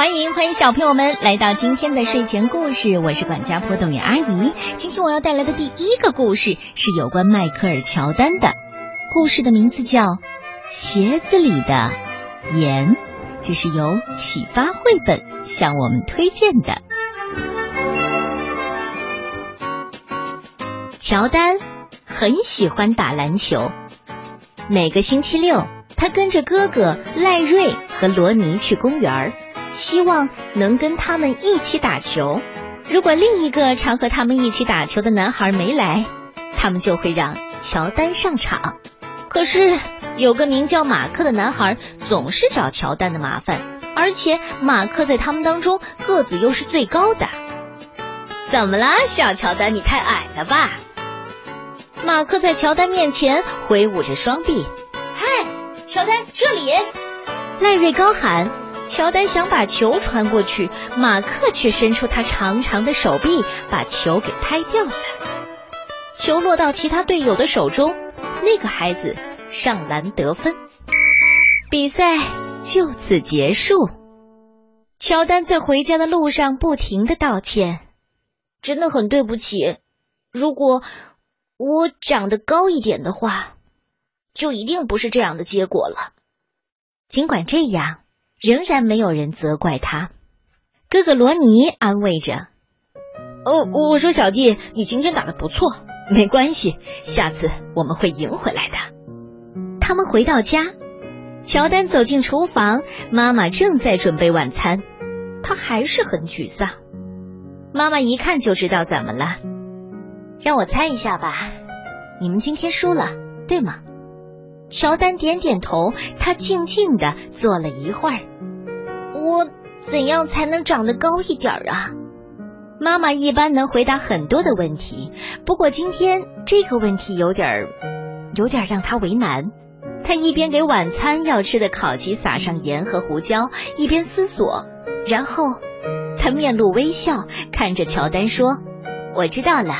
欢迎欢迎小朋友们来到今天的睡前故事，我是管家波动员阿姨。今天我要带来的第一个故事是有关迈克尔·乔丹的，故事的名字叫《鞋子里的盐》，这是由启发绘本向我们推荐的。乔丹很喜欢打篮球，每个星期六，他跟着哥哥赖瑞和罗尼去公园儿。希望能跟他们一起打球。如果另一个常和他们一起打球的男孩没来，他们就会让乔丹上场。可是有个名叫马克的男孩总是找乔丹的麻烦，而且马克在他们当中个子又是最高的。怎么了，小乔丹？你太矮了吧？马克在乔丹面前挥舞着双臂。嗨，乔丹，这里！赖瑞高喊。乔丹想把球传过去，马克却伸出他长长的手臂，把球给拍掉了。球落到其他队友的手中，那个孩子上篮得分，比赛就此结束。乔丹在回家的路上不停的道歉，真的很对不起。如果我长得高一点的话，就一定不是这样的结果了。尽管这样。仍然没有人责怪他。哥哥罗尼安慰着：“哦，我说小弟，你今天打的不错，没关系，下次我们会赢回来的。”他们回到家，乔丹走进厨房，妈妈正在准备晚餐，他还是很沮丧。妈妈一看就知道怎么了，让我猜一下吧，你们今天输了，对吗？乔丹点点头，他静静的坐了一会儿。我怎样才能长得高一点啊？妈妈一般能回答很多的问题，不过今天这个问题有点儿，有点让她为难。她一边给晚餐要吃的烤鸡撒上盐和胡椒，一边思索，然后她面露微笑，看着乔丹说：“我知道了，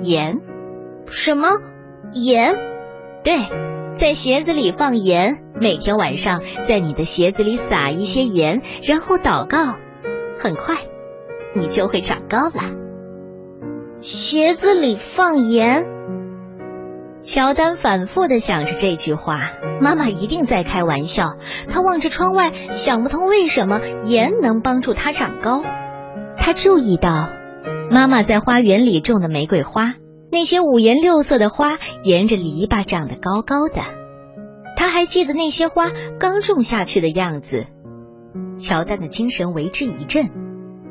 盐。什么盐？对。”在鞋子里放盐，每天晚上在你的鞋子里撒一些盐，然后祷告，很快你就会长高了。鞋子里放盐，乔丹反复的想着这句话，妈妈一定在开玩笑。他望着窗外，想不通为什么盐能帮助他长高。他注意到妈妈在花园里种的玫瑰花。那些五颜六色的花沿着篱笆长得高高的，他还记得那些花刚种下去的样子。乔丹的精神为之一振。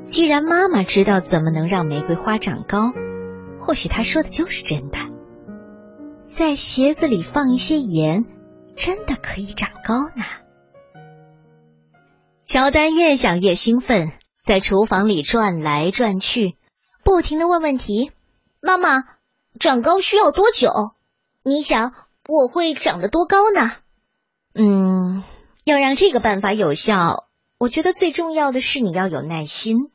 既然妈妈知道怎么能让玫瑰花长高，或许她说的就是真的。在鞋子里放一些盐，真的可以长高呢。乔丹越想越兴奋，在厨房里转来转去，不停的问问题：“妈妈。”长高需要多久？你想我会长得多高呢？嗯，要让这个办法有效，我觉得最重要的是你要有耐心，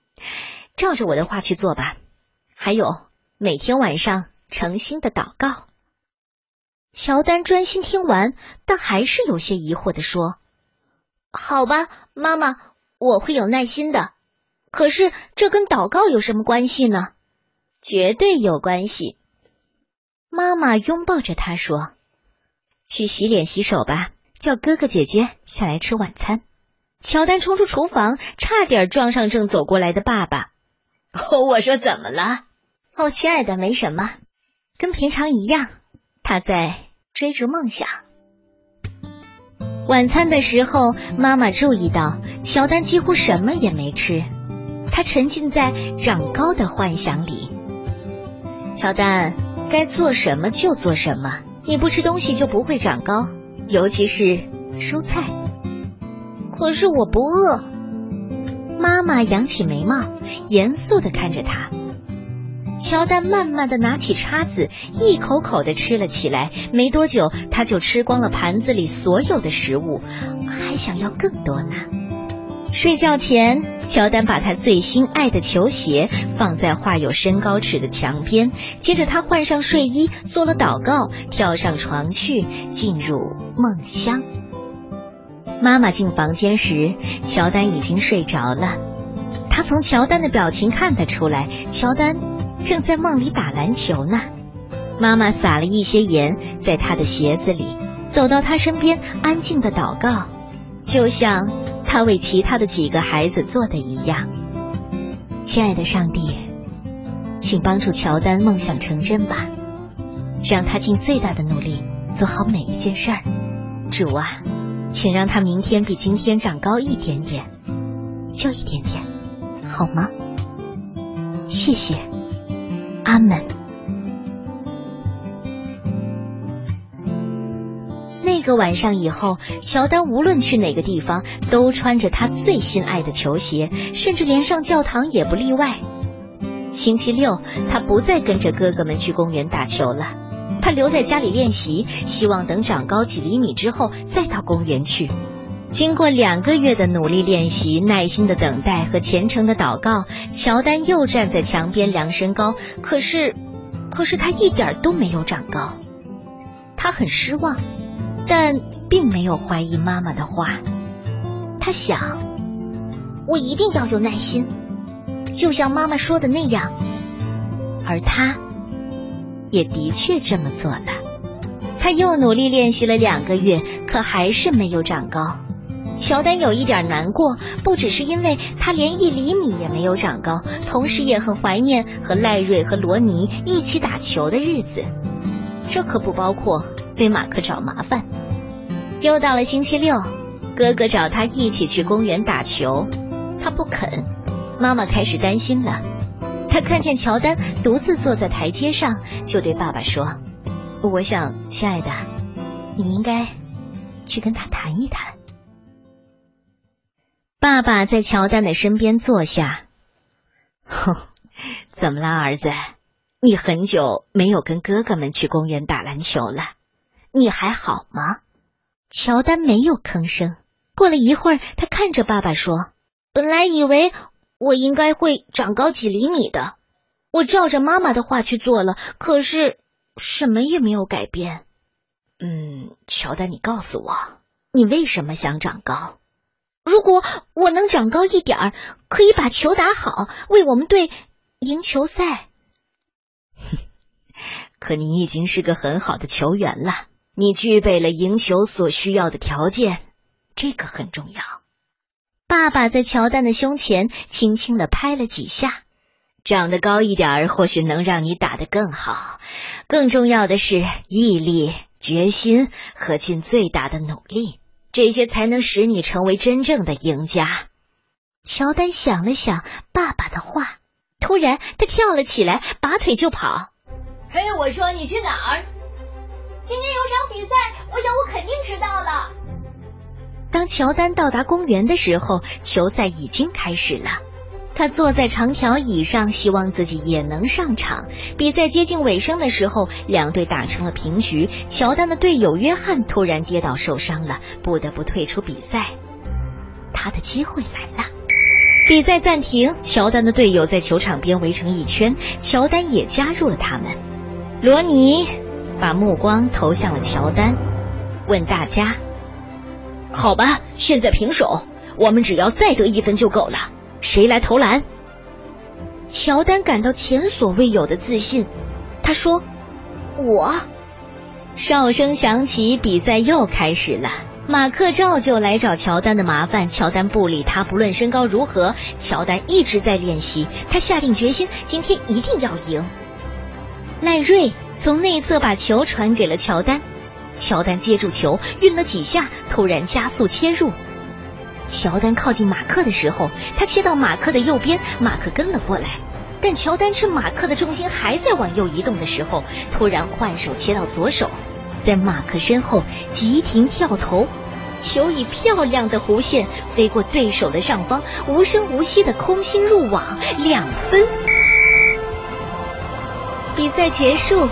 照着我的话去做吧。还有，每天晚上诚心的祷告。乔丹专心听完，但还是有些疑惑的说：“好吧，妈妈，我会有耐心的。可是这跟祷告有什么关系呢？绝对有关系。”妈妈拥抱着他说：“去洗脸洗手吧，叫哥哥姐姐下来吃晚餐。”乔丹冲出厨房，差点撞上正走过来的爸爸。哦我说：“怎么了？”“哦，亲爱的，没什么，跟平常一样。他在追逐梦想。”晚餐的时候，妈妈注意到乔丹几乎什么也没吃，他沉浸在长高的幻想里。乔丹。该做什么就做什么。你不吃东西就不会长高，尤其是蔬菜。可是我不饿。妈妈扬起眉毛，严肃的看着他。乔丹慢慢的拿起叉子，一口口的吃了起来。没多久，他就吃光了盘子里所有的食物，还想要更多呢。睡觉前，乔丹把他最心爱的球鞋放在画有身高尺的墙边，接着他换上睡衣，做了祷告，跳上床去，进入梦乡。妈妈进房间时，乔丹已经睡着了。他从乔丹的表情看得出来，乔丹正在梦里打篮球呢。妈妈撒了一些盐在他的鞋子里，走到他身边，安静的祷告，就像他为其他的几个孩子做的一样。亲爱的上帝，请帮助乔丹梦想成真吧，让他尽最大的努力做好每一件事儿。主啊，请让他明天比今天长高一点点，就一点点。好吗？谢谢，阿门。个晚上以后，乔丹无论去哪个地方，都穿着他最心爱的球鞋，甚至连上教堂也不例外。星期六，他不再跟着哥哥们去公园打球了，他留在家里练习，希望等长高几厘米之后再到公园去。经过两个月的努力练习、耐心的等待和虔诚的祷告，乔丹又站在墙边量身高。可是，可是他一点都没有长高。他很失望，但并没有怀疑妈妈的话。他想，我一定要有耐心，就像妈妈说的那样。而他，也的确这么做了。他又努力练习了两个月，可还是没有长高。乔丹有一点难过，不只是因为他连一厘米也没有长高，同时也很怀念和赖瑞和罗尼一起打球的日子。这可不包括为马克找麻烦。又到了星期六，哥哥找他一起去公园打球，他不肯。妈妈开始担心了。他看见乔丹独自坐在台阶上，就对爸爸说：“我想，亲爱的，你应该去跟他谈一谈。”爸爸在乔丹的身边坐下。哼，怎么了，儿子？你很久没有跟哥哥们去公园打篮球了，你还好吗？乔丹没有吭声。过了一会儿，他看着爸爸说：“本来以为我应该会长高几厘米的，我照着妈妈的话去做了，可是什么也没有改变。”嗯，乔丹，你告诉我，你为什么想长高？如果我能长高一点儿，可以把球打好，为我们队赢球赛。可你已经是个很好的球员了，你具备了赢球所需要的条件，这个很重要。爸爸在乔丹的胸前轻轻的拍了几下。长得高一点儿，或许能让你打得更好。更重要的是毅力、决心和尽最大的努力。这些才能使你成为真正的赢家。乔丹想了想爸爸的话，突然他跳了起来，拔腿就跑。嘿，我说你去哪儿？今天有场比赛，我想我肯定迟到了。当乔丹到达公园的时候，球赛已经开始了。他坐在长条椅上，希望自己也能上场。比赛接近尾声的时候，两队打成了平局。乔丹的队友约翰突然跌倒受伤了，不得不退出比赛。他的机会来了。比赛暂停，乔丹的队友在球场边围成一圈，乔丹也加入了他们。罗尼把目光投向了乔丹，问大家：“好吧，现在平手，我们只要再得一分就够了。”谁来投篮？乔丹感到前所未有的自信。他说：“我。”哨声响起，比赛又开始了。马克照旧来找乔丹的麻烦，乔丹不理他。不论身高如何，乔丹一直在练习。他下定决心，今天一定要赢。赖瑞从内侧把球传给了乔丹，乔丹接住球，运了几下，突然加速切入。乔丹靠近马克的时候，他切到马克的右边，马克跟了过来。但乔丹趁马克的重心还在往右移动的时候，突然换手切到左手，在马克身后急停跳投，球以漂亮的弧线飞过对手的上方，无声无息的空心入网，两分。比赛结束，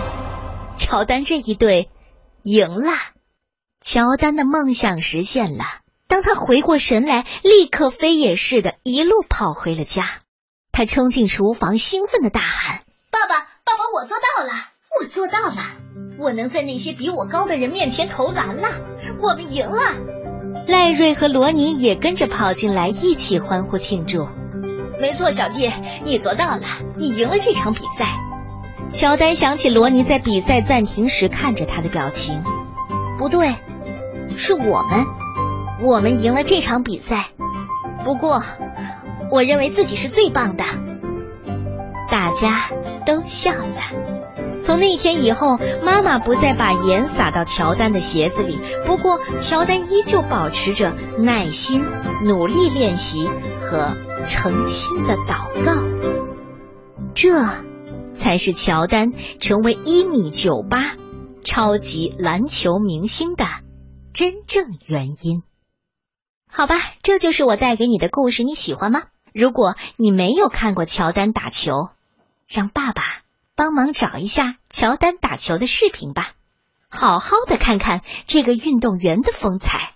乔丹这一队赢了，乔丹的梦想实现了。当他回过神来，立刻飞也似的，一路跑回了家。他冲进厨房，兴奋的大喊：“爸爸，爸爸，我做到了！我做到了！我能在那些比我高的人面前投篮了！我们赢了！”赖瑞和罗尼也跟着跑进来，一起欢呼庆祝。没错，小弟，你做到了，你赢了这场比赛。乔丹想起罗尼在比赛暂停时看着他的表情，不对，是我们，我们赢了这场比赛。不过，我认为自己是最棒的。大家都笑了。从那天以后，妈妈不再把盐撒到乔丹的鞋子里。不过，乔丹依旧保持着耐心、努力练习和诚心的祷告。这才是乔丹成为一米九八超级篮球明星的真正原因。好吧，这就是我带给你的故事，你喜欢吗？如果你没有看过乔丹打球，让爸爸。帮忙找一下乔丹打球的视频吧，好好的看看这个运动员的风采。